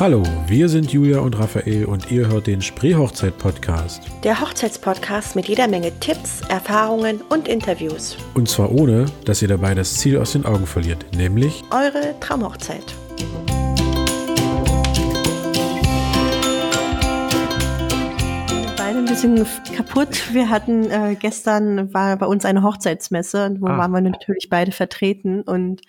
Hallo, wir sind Julia und Raphael und ihr hört den Spreehochzeit-Podcast. Der Hochzeitspodcast mit jeder Menge Tipps, Erfahrungen und Interviews. Und zwar ohne, dass ihr dabei das Ziel aus den Augen verliert, nämlich eure Traumhochzeit. Beide ein bisschen kaputt. Wir hatten äh, gestern war bei uns eine Hochzeitsmesse, wo ah. waren wir natürlich beide vertreten und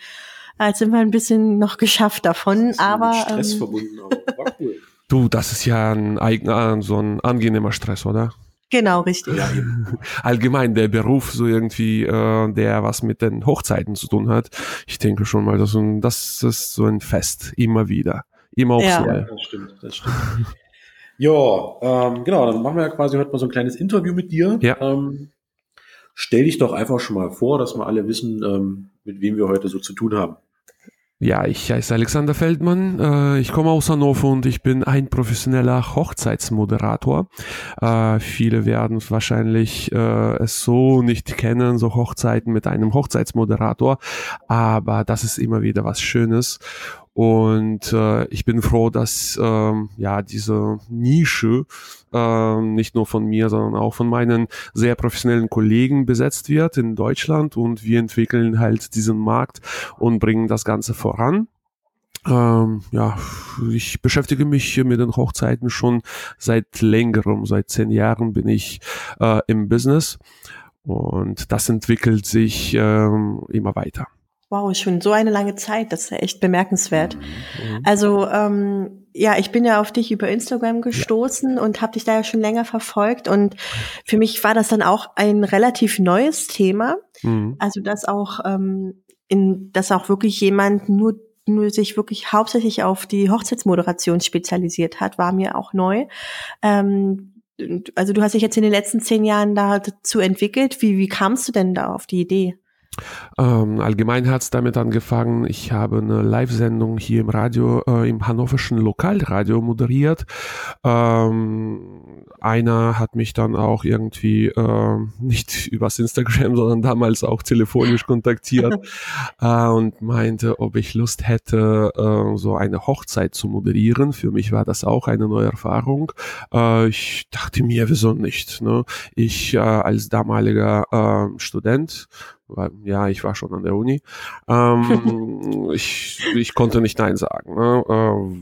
Jetzt sind wir ein bisschen noch geschafft davon, aber. Stress ähm, verbunden, aber war cool. Du, das ist ja ein eigener, so ein angenehmer Stress, oder? Genau, richtig. Ja, Allgemein der Beruf, so irgendwie, äh, der was mit den Hochzeiten zu tun hat. Ich denke schon mal, das, das ist so ein Fest, immer wieder. Immer aufs ja. Neue. Das stimmt, das stimmt. ja, ähm, genau, dann machen wir ja quasi heute mal so ein kleines Interview mit dir. Ja. Ähm, stell dich doch einfach schon mal vor, dass wir alle wissen, ähm, mit wem wir heute so zu tun haben. Ja, ich heiße Alexander Feldmann. Äh, ich komme aus Hannover und ich bin ein professioneller Hochzeitsmoderator. Äh, viele werden wahrscheinlich äh, es so nicht kennen, so Hochzeiten mit einem Hochzeitsmoderator. Aber das ist immer wieder was Schönes. Und äh, ich bin froh, dass ähm, ja diese Nische äh, nicht nur von mir, sondern auch von meinen sehr professionellen Kollegen besetzt wird in Deutschland. Und wir entwickeln halt diesen Markt und bringen das Ganze voran. Ähm, ja, ich beschäftige mich mit den Hochzeiten schon seit längerem, seit zehn Jahren bin ich äh, im Business und das entwickelt sich ähm, immer weiter. Wow, schon so eine lange Zeit, das ist ja echt bemerkenswert. Mhm. Also ähm, ja, ich bin ja auf dich über Instagram gestoßen ja. und habe dich da ja schon länger verfolgt und für mich war das dann auch ein relativ neues Thema. Mhm. Also dass auch ähm, in, dass auch wirklich jemand nur nur sich wirklich hauptsächlich auf die Hochzeitsmoderation spezialisiert hat, war mir auch neu. Ähm, also du hast dich jetzt in den letzten zehn Jahren dazu entwickelt. Wie, wie kamst du denn da auf die Idee? Ähm, allgemein hat es damit angefangen, ich habe eine Live-Sendung hier im Radio, äh, im hannoverschen Lokalradio moderiert. Ähm, einer hat mich dann auch irgendwie äh, nicht übers Instagram, sondern damals auch telefonisch kontaktiert äh, und meinte, ob ich Lust hätte, äh, so eine Hochzeit zu moderieren. Für mich war das auch eine neue Erfahrung. Äh, ich dachte mir, wieso nicht? Ne? Ich äh, als damaliger Student ja, ich war schon an der Uni. Ähm, ich, ich konnte nicht Nein sagen. Ne? Äh,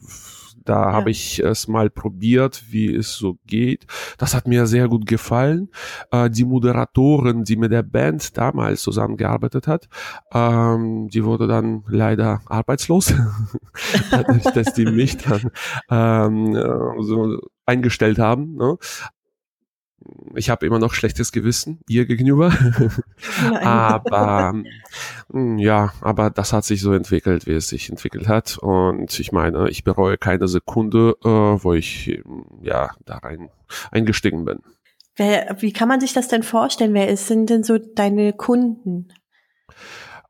da ja. habe ich es mal probiert, wie es so geht. Das hat mir sehr gut gefallen. Äh, die Moderatorin, die mit der Band damals zusammengearbeitet hat, ähm, die wurde dann leider arbeitslos, dadurch, dass die mich dann ähm, äh, so eingestellt haben. Ne? Ich habe immer noch schlechtes Gewissen ihr gegenüber. aber hm, ja, aber das hat sich so entwickelt, wie es sich entwickelt hat. Und ich meine, ich bereue keine Sekunde, äh, wo ich ja da rein eingestiegen bin. Wer, wie kann man sich das denn vorstellen? Wer sind denn so deine Kunden?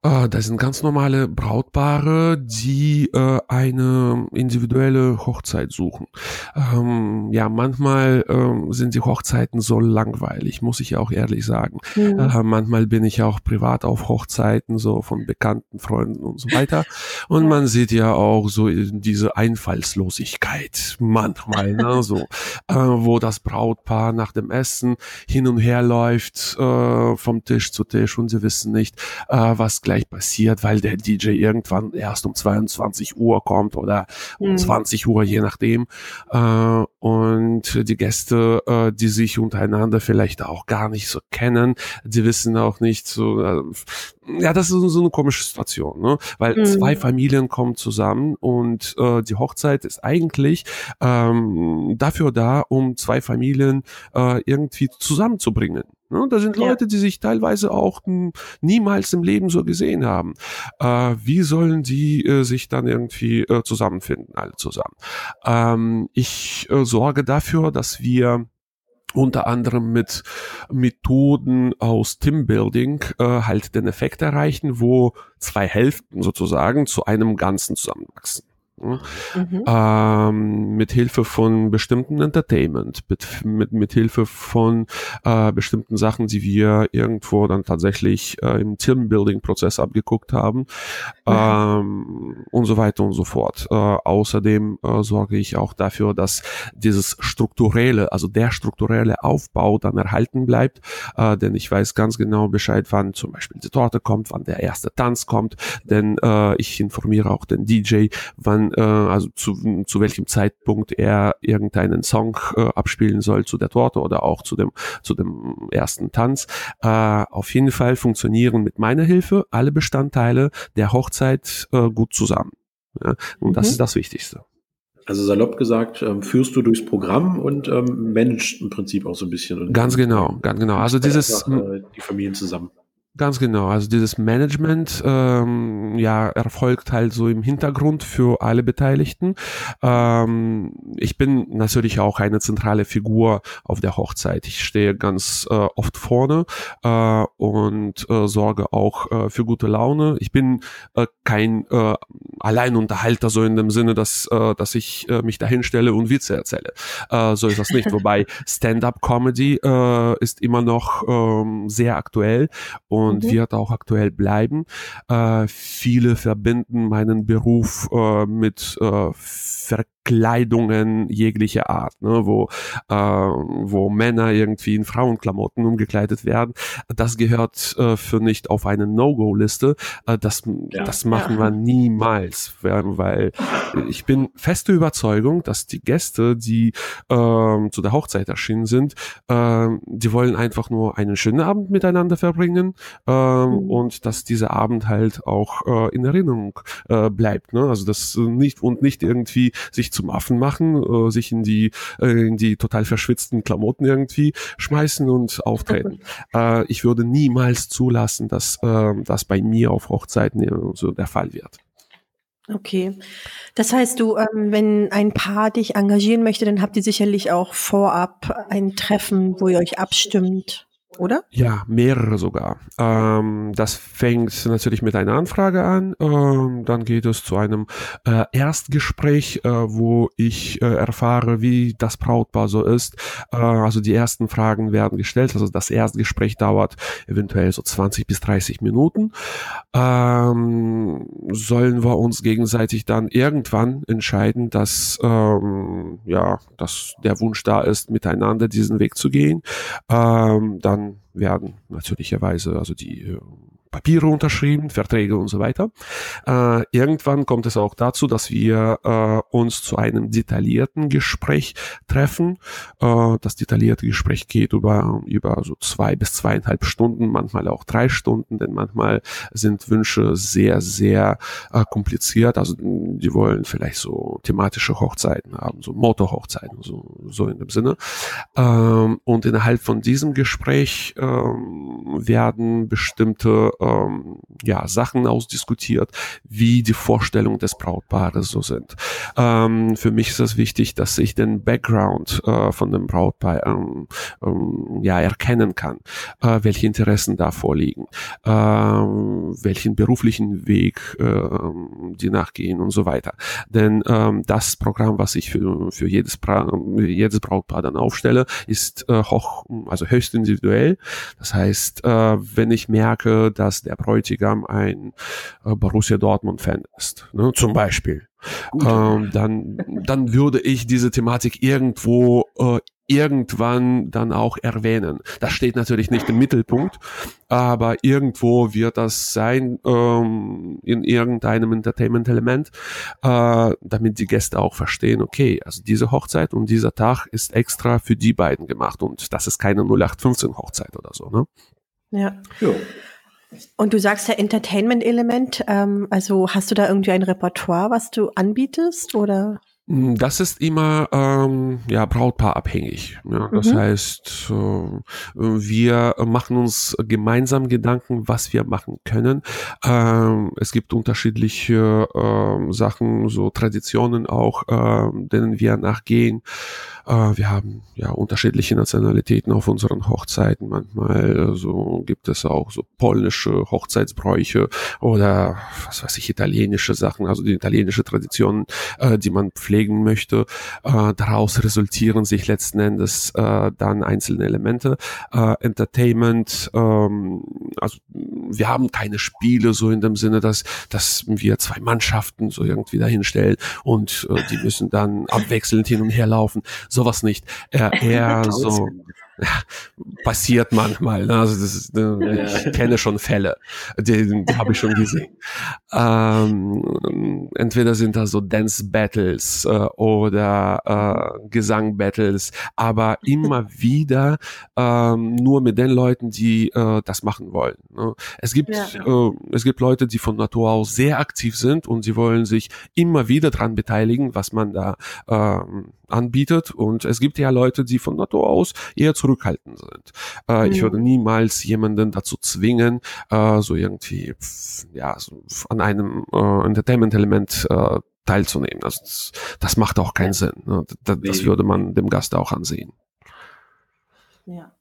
Äh, das sind ganz normale Brautpaare, die äh, eine individuelle Hochzeit suchen. Ähm, ja, manchmal ähm, sind die Hochzeiten so langweilig, muss ich auch ehrlich sagen. Mhm. Äh, manchmal bin ich auch privat auf Hochzeiten, so von bekannten Freunden und so weiter. Und man sieht ja auch so diese Einfallslosigkeit manchmal, ne, so, äh, wo das Brautpaar nach dem Essen hin und her läuft, äh, vom Tisch zu Tisch und sie wissen nicht, äh, was gleich passiert, weil der DJ irgendwann erst um 22 Uhr kommt oder um mhm. 20 Uhr, je nachdem. Äh, und die Gäste, äh, die sich untereinander vielleicht auch gar nicht so kennen, die wissen auch nicht so, äh, ja, das ist so eine komische Situation, ne? Weil mhm. zwei Familien kommen zusammen und äh, die Hochzeit ist eigentlich ähm, dafür da, um zwei Familien äh, irgendwie zusammenzubringen. Ne? Da sind ja. Leute, die sich teilweise auch niemals im Leben so gesehen haben. Äh, wie sollen die äh, sich dann irgendwie äh, zusammenfinden, alle zusammen? Ähm, ich äh, sorge dafür, dass wir unter anderem mit Methoden aus Teambuilding äh, halt den Effekt erreichen, wo zwei Hälften sozusagen zu einem Ganzen zusammenwachsen. Mhm. Ähm, mit Hilfe von bestimmten Entertainment, mit, mit, mit Hilfe von äh, bestimmten Sachen, die wir irgendwo dann tatsächlich äh, im Teambuilding-Prozess abgeguckt haben ähm, und so weiter und so fort. Äh, außerdem äh, sorge ich auch dafür, dass dieses strukturelle, also der strukturelle Aufbau dann erhalten bleibt, äh, denn ich weiß ganz genau Bescheid, wann zum Beispiel die Torte kommt, wann der erste Tanz kommt, denn äh, ich informiere auch den DJ, wann äh, also zu, zu welchem Zeitpunkt er irgendeinen Song äh, abspielen soll zu der Torte oder auch zu dem, zu dem ersten Tanz. Äh, auf jeden Fall funktionieren mit meiner Hilfe alle Bestandteile der Hochzeit äh, gut zusammen. Ja? Und das mhm. ist das Wichtigste. Also salopp gesagt, ähm, führst du durchs Programm und ähm, managst im Prinzip auch so ein bisschen. Und ganz genau, ganz genau. Also dieses einfach, äh, die Familien zusammen. Ganz genau. Also dieses Management ähm, ja erfolgt halt so im Hintergrund für alle Beteiligten. Ähm, ich bin natürlich auch eine zentrale Figur auf der Hochzeit. Ich stehe ganz äh, oft vorne äh, und äh, sorge auch äh, für gute Laune. Ich bin äh, kein äh, Alleinunterhalter so in dem Sinne, dass äh, dass ich äh, mich dahinstelle und Witze erzähle. Äh, so ist das nicht. Wobei Stand-up-Comedy äh, ist immer noch ähm, sehr aktuell und und mhm. wird auch aktuell bleiben. Äh, viele verbinden meinen Beruf äh, mit äh, Verkleidungen jeglicher Art, ne, wo, äh, wo Männer irgendwie in Frauenklamotten umgekleidet werden. Das gehört äh, für nicht auf eine No-Go-Liste. Äh, das, ja. das machen ja. wir niemals, weil ich bin feste Überzeugung, dass die Gäste, die äh, zu der Hochzeit erschienen sind, äh, die wollen einfach nur einen schönen Abend miteinander verbringen äh, mhm. und dass dieser Abend halt auch äh, in Erinnerung äh, bleibt. Ne? Also das nicht und nicht irgendwie sich zum Affen machen, äh, sich in die, äh, in die total verschwitzten Klamotten irgendwie schmeißen und auftreten. äh, ich würde niemals zulassen, dass äh, das bei mir auf Hochzeiten so der Fall wird. Okay. Das heißt, du, ähm, wenn ein Paar dich engagieren möchte, dann habt ihr sicherlich auch vorab ein Treffen, wo ihr euch abstimmt oder? Ja, mehrere sogar. Ähm, das fängt natürlich mit einer Anfrage an. Ähm, dann geht es zu einem äh, Erstgespräch, äh, wo ich äh, erfahre, wie das Brautpaar so ist. Äh, also die ersten Fragen werden gestellt. Also das Erstgespräch dauert eventuell so 20 bis 30 Minuten. Ähm, sollen wir uns gegenseitig dann irgendwann entscheiden, dass ähm, ja, dass der Wunsch da ist, miteinander diesen Weg zu gehen. Ähm, dann werden natürlicherweise. Also die äh, Papiere unterschrieben, Verträge und so weiter. Äh, irgendwann kommt es auch dazu, dass wir äh, uns zu einem detaillierten Gespräch treffen. Äh, das detaillierte Gespräch geht über, über so zwei bis zweieinhalb Stunden, manchmal auch drei Stunden, denn manchmal sind Wünsche sehr, sehr äh, kompliziert. Also die wollen vielleicht so thematische Hochzeiten haben, so Motorhochzeiten, so, so in dem Sinne. Ähm, und innerhalb von diesem Gespräch ähm, werden bestimmte ähm, ja, Sachen ausdiskutiert, wie die Vorstellungen des Brautpaares so sind. Ähm, für mich ist es wichtig, dass ich den Background äh, von dem Brautpaar ähm, ähm, ja, erkennen kann, äh, welche Interessen da vorliegen, äh, welchen beruflichen Weg äh, die nachgehen und so weiter. Denn ähm, das Programm, was ich für, für jedes, Bra jedes Brautpaar dann aufstelle, ist äh, hoch, also höchst individuell. Das heißt, äh, wenn ich merke, dass dass der Bräutigam ein äh, Borussia Dortmund-Fan ist, ne, zum Beispiel. Ähm, dann, dann würde ich diese Thematik irgendwo äh, irgendwann dann auch erwähnen. Das steht natürlich nicht im Mittelpunkt, aber irgendwo wird das sein ähm, in irgendeinem Entertainment-Element, äh, damit die Gäste auch verstehen, okay, also diese Hochzeit und dieser Tag ist extra für die beiden gemacht und das ist keine 0815 Hochzeit oder so. Ne? Ja. ja. Und du sagst ja Entertainment-Element, ähm, also hast du da irgendwie ein Repertoire, was du anbietest oder? Hm, das ist immer ähm, ja Brautpaar abhängig. Ja. Das mhm. heißt, äh, wir machen uns gemeinsam Gedanken, was wir machen können. Ähm, es gibt unterschiedliche äh, Sachen, so Traditionen auch, äh, denen wir nachgehen. Äh, wir haben ja unterschiedliche Nationalitäten auf unseren Hochzeiten. Manchmal so gibt es auch so polnische Hochzeitsbräuche oder was weiß ich italienische Sachen, also die italienische Traditionen, äh, die man pflegt pflegen möchte. Äh, daraus resultieren sich letzten Endes äh, dann einzelne Elemente. Äh, Entertainment, ähm, also wir haben keine Spiele so in dem Sinne, dass, dass wir zwei Mannschaften so irgendwie dahinstellen und äh, die müssen dann abwechselnd hin und her laufen. Sowas nicht. Äh, eher so passiert manchmal. Ne? Also das ist, ne, ich kenne schon Fälle, die, die habe ich schon gesehen. Ähm, entweder sind da so Dance Battles äh, oder äh, Gesang Battles, aber immer wieder ähm, nur mit den Leuten, die äh, das machen wollen. Ne? Es gibt ja. äh, es gibt Leute, die von Natur aus sehr aktiv sind und sie wollen sich immer wieder dran beteiligen, was man da ähm, anbietet. Und es gibt ja Leute, die von Natur aus eher zurückhaltend sind. Äh, mhm. Ich würde niemals jemanden dazu zwingen, äh, so irgendwie ja so an einem äh, Entertainment-Element äh, teilzunehmen. Also das, das macht auch keinen Sinn. Ne? Das, das würde man dem Gast auch ansehen. Ja.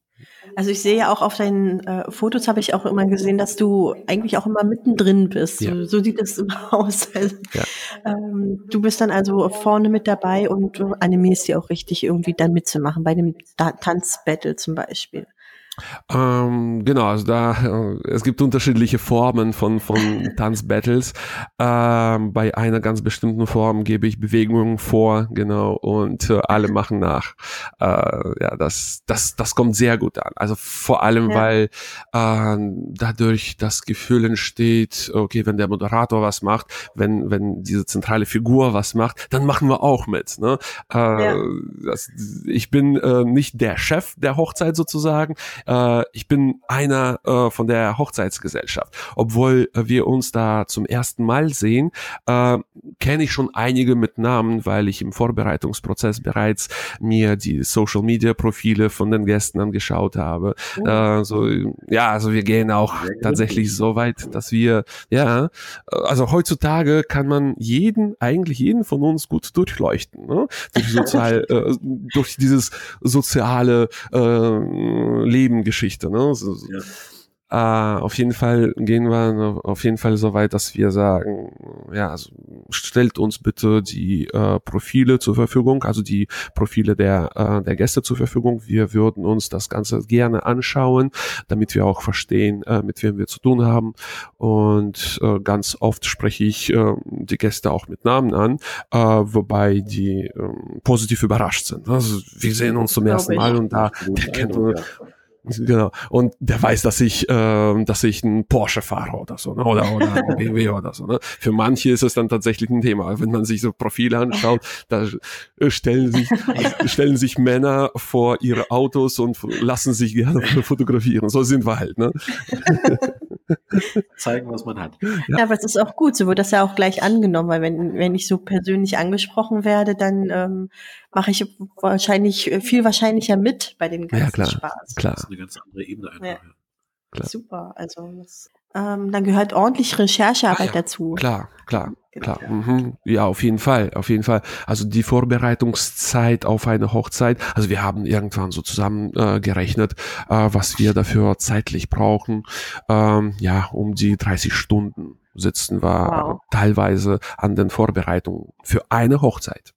Also ich sehe ja auch auf deinen äh, Fotos habe ich auch immer gesehen, dass du eigentlich auch immer mittendrin bist. Ja. So, so, sieht es immer aus. Also, ja. ähm, du bist dann also vorne mit dabei und du animierst dir auch richtig irgendwie dann mitzumachen bei dem Tanzbattle zum Beispiel. Ähm, genau, also da äh, es gibt unterschiedliche Formen von von Tanzbattles. Ähm, bei einer ganz bestimmten Form gebe ich Bewegungen vor, genau, und äh, alle machen nach. Äh, ja, das das das kommt sehr gut an. Also vor allem, ja. weil äh, dadurch das Gefühl entsteht, okay, wenn der Moderator was macht, wenn wenn diese zentrale Figur was macht, dann machen wir auch mit. Ne? Äh, ja. das, ich bin äh, nicht der Chef der Hochzeit sozusagen äh, ich bin einer äh, von der Hochzeitsgesellschaft. Obwohl äh, wir uns da zum ersten Mal sehen, äh, kenne ich schon einige mit Namen, weil ich im Vorbereitungsprozess bereits mir die Social Media Profile von den Gästen angeschaut habe. Oh. Äh, so, ja, also wir gehen auch tatsächlich so weit, dass wir, ja, also heutzutage kann man jeden, eigentlich jeden von uns gut durchleuchten, ne? durch, sozial, äh, durch dieses soziale äh, Leben Geschichte. Ne? So, ja. Uh, auf jeden Fall gehen wir auf jeden Fall so weit, dass wir sagen, ja, also stellt uns bitte die uh, Profile zur Verfügung, also die Profile der, uh, der Gäste zur Verfügung. Wir würden uns das Ganze gerne anschauen, damit wir auch verstehen, mit wem wir zu tun haben. Und ganz oft spreche ich die Gäste auch mit Namen an, wobei die ähm, positiv überrascht sind. Also wir sehen uns zum ersten Mal und da der kennt, Genau. Und der weiß, dass ich, äh, dass ich einen Porsche fahre oder so, ne? oder, oder ein BMW oder so. Ne? Für manche ist es dann tatsächlich ein Thema. Wenn man sich so Profile anschaut, da stellen sich, stellen sich Männer vor ihre Autos und lassen sich gerne fotografieren. So sind wir halt. Ne? Zeigen, was man hat. Ja. ja, aber es ist auch gut, so wird das ja auch gleich angenommen, weil wenn, wenn ich so persönlich angesprochen werde, dann ähm, mache ich wahrscheinlich viel wahrscheinlicher mit bei dem ganzen ja, klar, Spaß. Klar. Das ist eine ganz andere Ebene einfach. Ja. Klar. Super, also das, ähm, dann gehört ordentlich Recherchearbeit ah, ja. dazu. Klar, klar. Klar. Mhm. Ja, auf jeden Fall, auf jeden Fall. Also die Vorbereitungszeit auf eine Hochzeit, also wir haben irgendwann so zusammen äh, gerechnet, äh, was wir dafür zeitlich brauchen. Ähm, ja, um die 30 Stunden sitzen wir wow. teilweise an den Vorbereitungen für eine Hochzeit.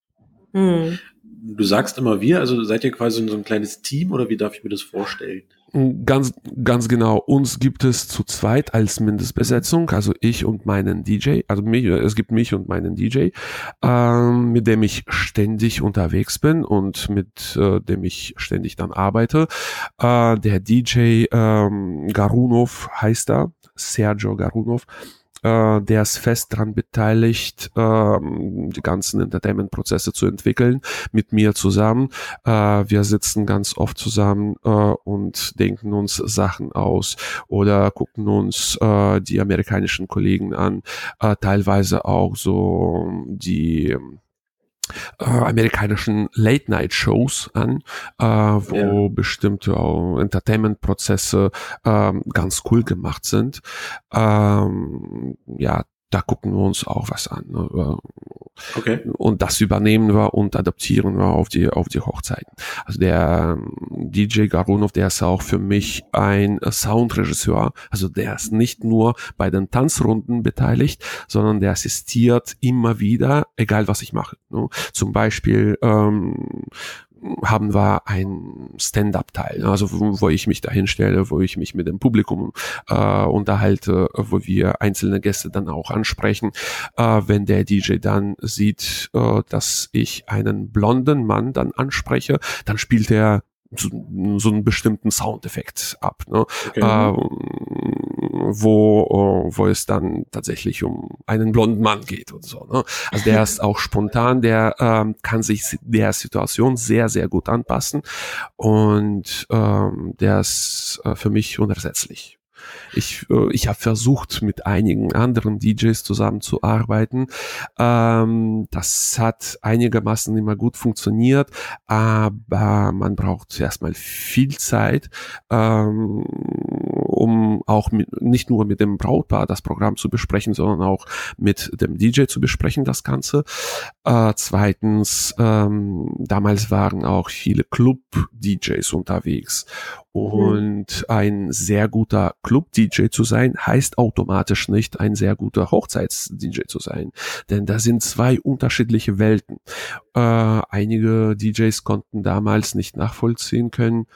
Mhm. Du sagst immer wir, also seid ihr quasi so ein kleines Team oder wie darf ich mir das vorstellen? Ganz, ganz genau. Uns gibt es zu zweit als Mindestbesetzung, also ich und meinen DJ. Also mich, es gibt mich und meinen DJ, ähm, mit dem ich ständig unterwegs bin und mit äh, dem ich ständig dann arbeite. Äh, der DJ ähm, Garunov heißt er, Sergio Garunov äh, der ist fest daran beteiligt, äh, die ganzen Entertainment-Prozesse zu entwickeln, mit mir zusammen. Äh, wir sitzen ganz oft zusammen äh, und denken uns Sachen aus oder gucken uns äh, die amerikanischen Kollegen an, äh, teilweise auch so die äh, amerikanischen Late-Night-Shows an, äh, wo ja. bestimmte Entertainment-Prozesse äh, ganz cool gemacht sind. Ähm, ja, da gucken wir uns auch was an. Ne? Okay. Und das übernehmen wir und adaptieren wir auf die, auf die Hochzeiten. Also der ähm, DJ Garunov, der ist auch für mich ein Soundregisseur. Also der ist nicht nur bei den Tanzrunden beteiligt, sondern der assistiert immer wieder, egal was ich mache. Ne? Zum Beispiel ähm, haben wir ein Stand-up-Teil, also wo, wo, ich mich da hinstelle, wo ich mich mit dem Publikum äh, unterhalte, wo wir einzelne Gäste dann auch ansprechen. Äh, wenn der DJ dann sieht, äh, dass ich einen blonden Mann dann anspreche, dann spielt er so, so einen bestimmten Soundeffekt ab. Ne? Okay. Äh, wo, äh, wo es dann tatsächlich um einen blonden Mann geht und so. Ne? Also der ist auch spontan, der ähm, kann sich der Situation sehr, sehr gut anpassen und ähm, der ist äh, für mich unersetzlich. Ich, äh, ich habe versucht, mit einigen anderen DJs zusammenzuarbeiten. Ähm, das hat einigermaßen immer gut funktioniert, aber man braucht erstmal viel Zeit, ähm, um auch mit, nicht nur mit dem Brautpaar das Programm zu besprechen, sondern auch mit dem DJ zu besprechen, das Ganze. Äh, zweitens, ähm, damals waren auch viele Club-DJs unterwegs. Und ein sehr guter Club-DJ zu sein, heißt automatisch nicht ein sehr guter Hochzeits-DJ zu sein. Denn da sind zwei unterschiedliche Welten. Äh, einige DJs konnten damals nicht nachvollziehen können,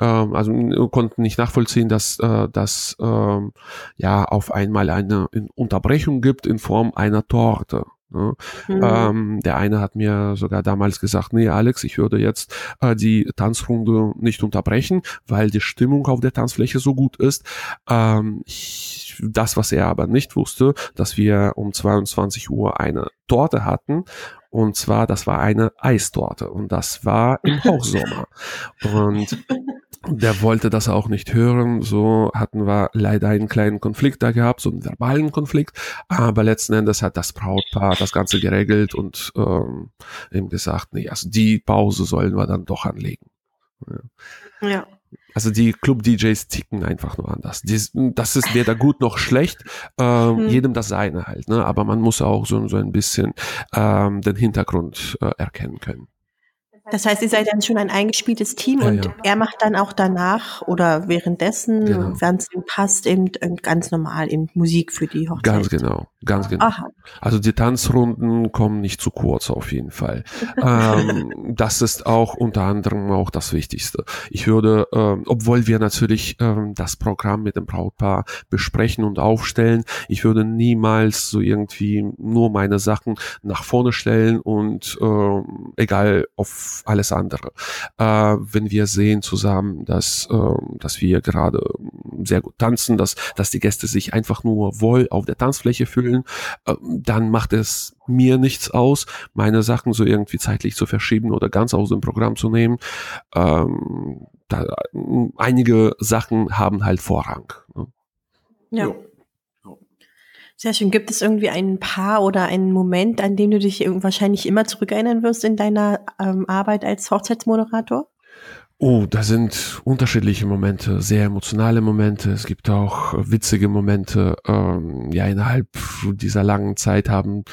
also konnten nicht nachvollziehen, dass äh, dass ähm, ja auf einmal eine Unterbrechung gibt in Form einer Torte. Ne? Mhm. Ähm, der eine hat mir sogar damals gesagt, nee, Alex, ich würde jetzt äh, die Tanzrunde nicht unterbrechen, weil die Stimmung auf der Tanzfläche so gut ist. Ähm, ich, das, was er aber nicht wusste, dass wir um 22 Uhr eine Torte hatten und zwar, das war eine Eistorte und das war im Hochsommer. und der wollte das auch nicht hören. So hatten wir leider einen kleinen Konflikt da gehabt, so einen verbalen Konflikt. Aber letzten Endes hat das Brautpaar das Ganze geregelt und ähm, ihm gesagt, nee, also die Pause sollen wir dann doch anlegen. Ja. ja. Also die Club-DJs ticken einfach nur anders. Dies, das ist weder gut noch schlecht, ähm, hm. jedem das seine halt. Ne? Aber man muss auch so, so ein bisschen ähm, den Hintergrund äh, erkennen können. Das heißt, ihr seid dann schon ein eingespieltes Team ja, und ja. er macht dann auch danach oder währenddessen, genau. wenn es ihm passt, eben ganz normal eben Musik für die Hochzeit. Ganz genau, ganz genau. Aha. Also die Tanzrunden kommen nicht zu kurz auf jeden Fall. ähm, das ist auch unter anderem auch das Wichtigste. Ich würde, ähm, obwohl wir natürlich ähm, das Programm mit dem Brautpaar besprechen und aufstellen, ich würde niemals so irgendwie nur meine Sachen nach vorne stellen und ähm, egal auf alles andere. Äh, wenn wir sehen zusammen, dass, äh, dass wir gerade sehr gut tanzen, dass, dass die Gäste sich einfach nur wohl auf der Tanzfläche fühlen, äh, dann macht es mir nichts aus, meine Sachen so irgendwie zeitlich zu verschieben oder ganz aus dem Programm zu nehmen. Ähm, da, einige Sachen haben halt Vorrang. Ne? Ja. ja. Sehr schön. Gibt es irgendwie ein Paar oder einen Moment, an dem du dich wahrscheinlich immer zurückerinnern wirst in deiner ähm, Arbeit als Hochzeitsmoderator? Oh, da sind unterschiedliche Momente, sehr emotionale Momente. Es gibt auch witzige Momente. Ähm, ja, innerhalb dieser langen Zeit haben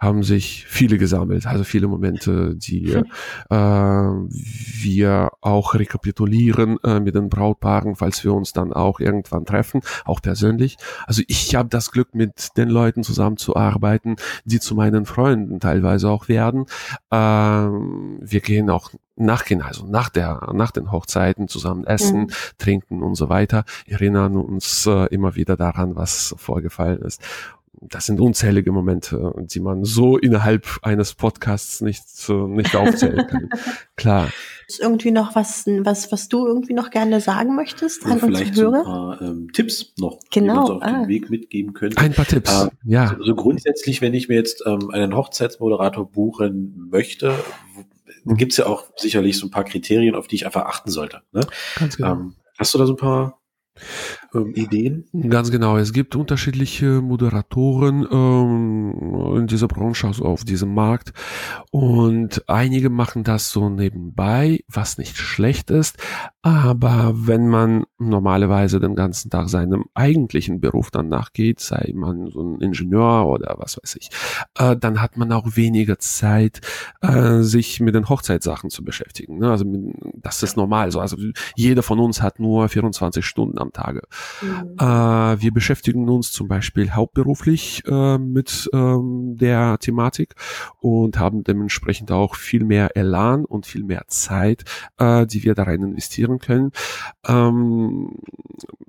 haben sich viele gesammelt, also viele Momente, die äh, wir auch rekapitulieren äh, mit den Brautpaaren, falls wir uns dann auch irgendwann treffen, auch persönlich. Also ich habe das Glück, mit den Leuten zusammenzuarbeiten, die zu meinen Freunden teilweise auch werden. Ähm, wir gehen auch nachgehen, also nach der, nach den Hochzeiten zusammen essen, mhm. trinken und so weiter, erinnern uns äh, immer wieder daran, was vorgefallen ist. Das sind unzählige Momente, die man so innerhalb eines Podcasts nicht, so, nicht aufzählen kann. Klar. Ist irgendwie noch was, was, was du irgendwie noch gerne sagen möchtest an unsere Hörer? So ein paar ähm, Tipps noch, genau. die uns auf ah. den Weg mitgeben können. Ein paar Tipps, äh, ja. Also grundsätzlich, wenn ich mir jetzt ähm, einen Hochzeitsmoderator buchen möchte. Gibt es ja auch sicherlich so ein paar Kriterien, auf die ich einfach achten sollte. Ne? Ganz genau. Ähm, hast du da so ein paar ähm, Ideen? Ganz genau. Es gibt unterschiedliche Moderatoren ähm, in dieser Branche, also auf diesem Markt. Und einige machen das so nebenbei, was nicht schlecht ist. Aber wenn man normalerweise den ganzen Tag seinem eigentlichen Beruf dann nachgeht, sei man so ein Ingenieur oder was weiß ich, äh, dann hat man auch weniger Zeit, äh, sich mit den Hochzeitssachen zu beschäftigen. Ne? Also das ist normal so. Also jeder von uns hat nur 24 Stunden am Tage. Mhm. Äh, wir beschäftigen uns zum Beispiel hauptberuflich äh, mit ähm, der Thematik und haben dementsprechend auch viel mehr Elan und viel mehr Zeit, äh, die wir da rein investieren können. Ähm,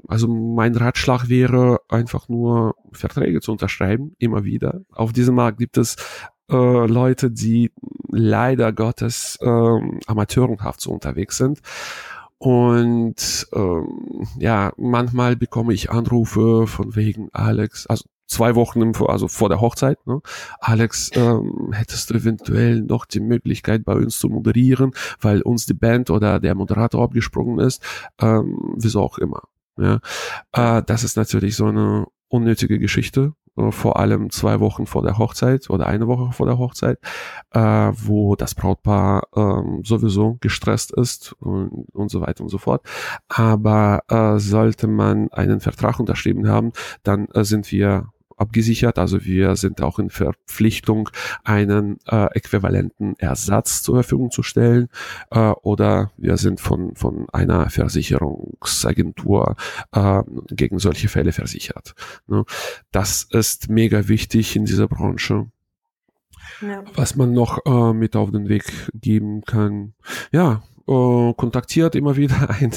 also mein Ratschlag wäre einfach nur Verträge zu unterschreiben, immer wieder. Auf diesem Markt gibt es äh, Leute, die leider Gottes äh, amateurhaft so unterwegs sind. Und ähm, ja, manchmal bekomme ich Anrufe von wegen Alex, also zwei Wochen im, also vor der Hochzeit. Ne? Alex, ähm, hättest du eventuell noch die Möglichkeit bei uns zu moderieren, weil uns die Band oder der Moderator abgesprungen ist, ähm, wieso auch immer. Ja? Äh, das ist natürlich so eine unnötige Geschichte, vor allem zwei Wochen vor der Hochzeit oder eine Woche vor der Hochzeit, äh, wo das Brautpaar äh, sowieso gestresst ist und, und so weiter und so fort. Aber äh, sollte man einen Vertrag unterschrieben haben, dann äh, sind wir abgesichert. Also wir sind auch in Verpflichtung, einen äh, äquivalenten Ersatz zur Verfügung zu stellen. Äh, oder wir sind von, von einer Versicherungsagentur äh, gegen solche Fälle versichert. Ne? Das ist mega wichtig in dieser Branche. Ja. Was man noch äh, mit auf den Weg geben kann. Ja, äh, kontaktiert immer wieder einen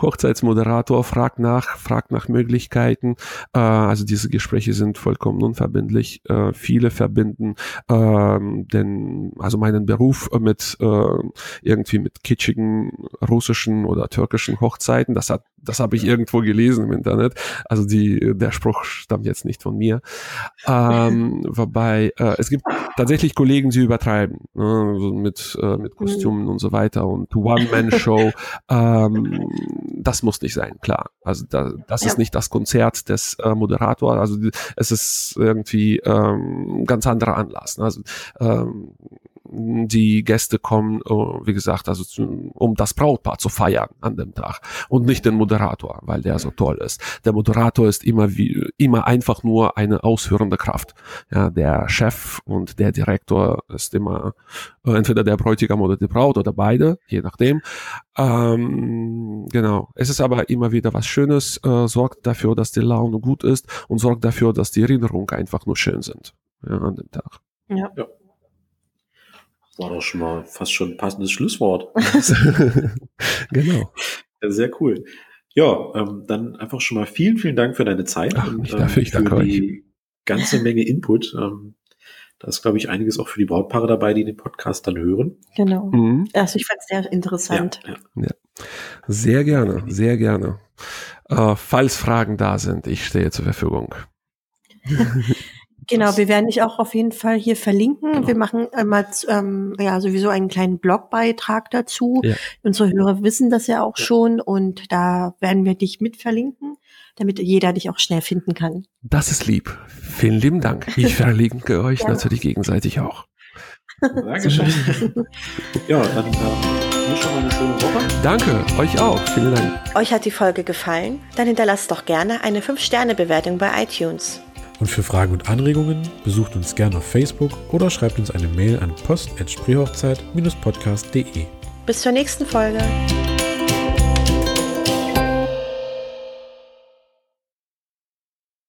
Hochzeitsmoderator, fragt nach, fragt nach Möglichkeiten. Äh, also diese Gespräche sind vollkommen unverbindlich. Äh, viele verbinden äh, den, also meinen Beruf mit äh, irgendwie mit kitschigen russischen oder türkischen Hochzeiten. Das hat, das habe ich irgendwo gelesen im Internet. Also die, der Spruch stammt jetzt nicht von mir. Ähm, wobei äh, es gibt tatsächlich Kollegen, die übertreiben ne, mit äh, mit Kostümen mhm. und so weiter und One-Man-Show. ähm, das muss nicht sein, klar. Also da, das ja. ist nicht das Konzert des äh, Moderators. Also es ist irgendwie ähm, ganz anderer Anlass. Ne? Also ähm, die Gäste kommen, äh, wie gesagt, also um das Brautpaar zu feiern an dem Tag und nicht den Moderator, weil der so toll ist. Der Moderator ist immer wie immer einfach nur eine ausführende Kraft. Ja, der Chef und der Direktor ist immer äh, entweder der Bräutigam oder die Braut oder beide, je nachdem. Ähm, genau. Es ist aber immer wieder was Schönes, äh, sorgt dafür, dass die Laune gut ist und sorgt dafür, dass die Erinnerungen einfach nur schön sind ja, an dem Tag. Ja. ja. War doch schon mal fast schon ein passendes Schlusswort. genau. Sehr cool. Ja, ähm, dann einfach schon mal vielen, vielen Dank für deine Zeit Ach, und ähm, dafür, ich für danke die euch. ganze Menge Input. Ähm, da ist, glaube ich, einiges auch für die Brautpaare dabei, die den Podcast dann hören. Genau. Mhm. Also ich fand es sehr interessant. Ja, ja. ja, Sehr gerne, sehr gerne. Äh, falls Fragen da sind, ich stehe zur Verfügung. Genau, wir werden dich auch auf jeden Fall hier verlinken. Genau. Wir machen einmal ähm, ja sowieso einen kleinen Blogbeitrag dazu. Ja. Unsere Hörer wissen das ja auch ja. schon und da werden wir dich mit verlinken, damit jeder dich auch schnell finden kann. Das ist lieb. Vielen lieben Dank. Ich verlinke euch ja. natürlich gegenseitig auch. Dankeschön. ja, dann äh, schon mal eine schöne Woche. Danke, euch auch. Vielen Dank. Euch hat die Folge gefallen? Dann hinterlasst doch gerne eine 5-Sterne-Bewertung bei iTunes. Und für Fragen und Anregungen besucht uns gerne auf Facebook oder schreibt uns eine Mail an post.spreehochzeit-podcast.de. Bis zur nächsten Folge.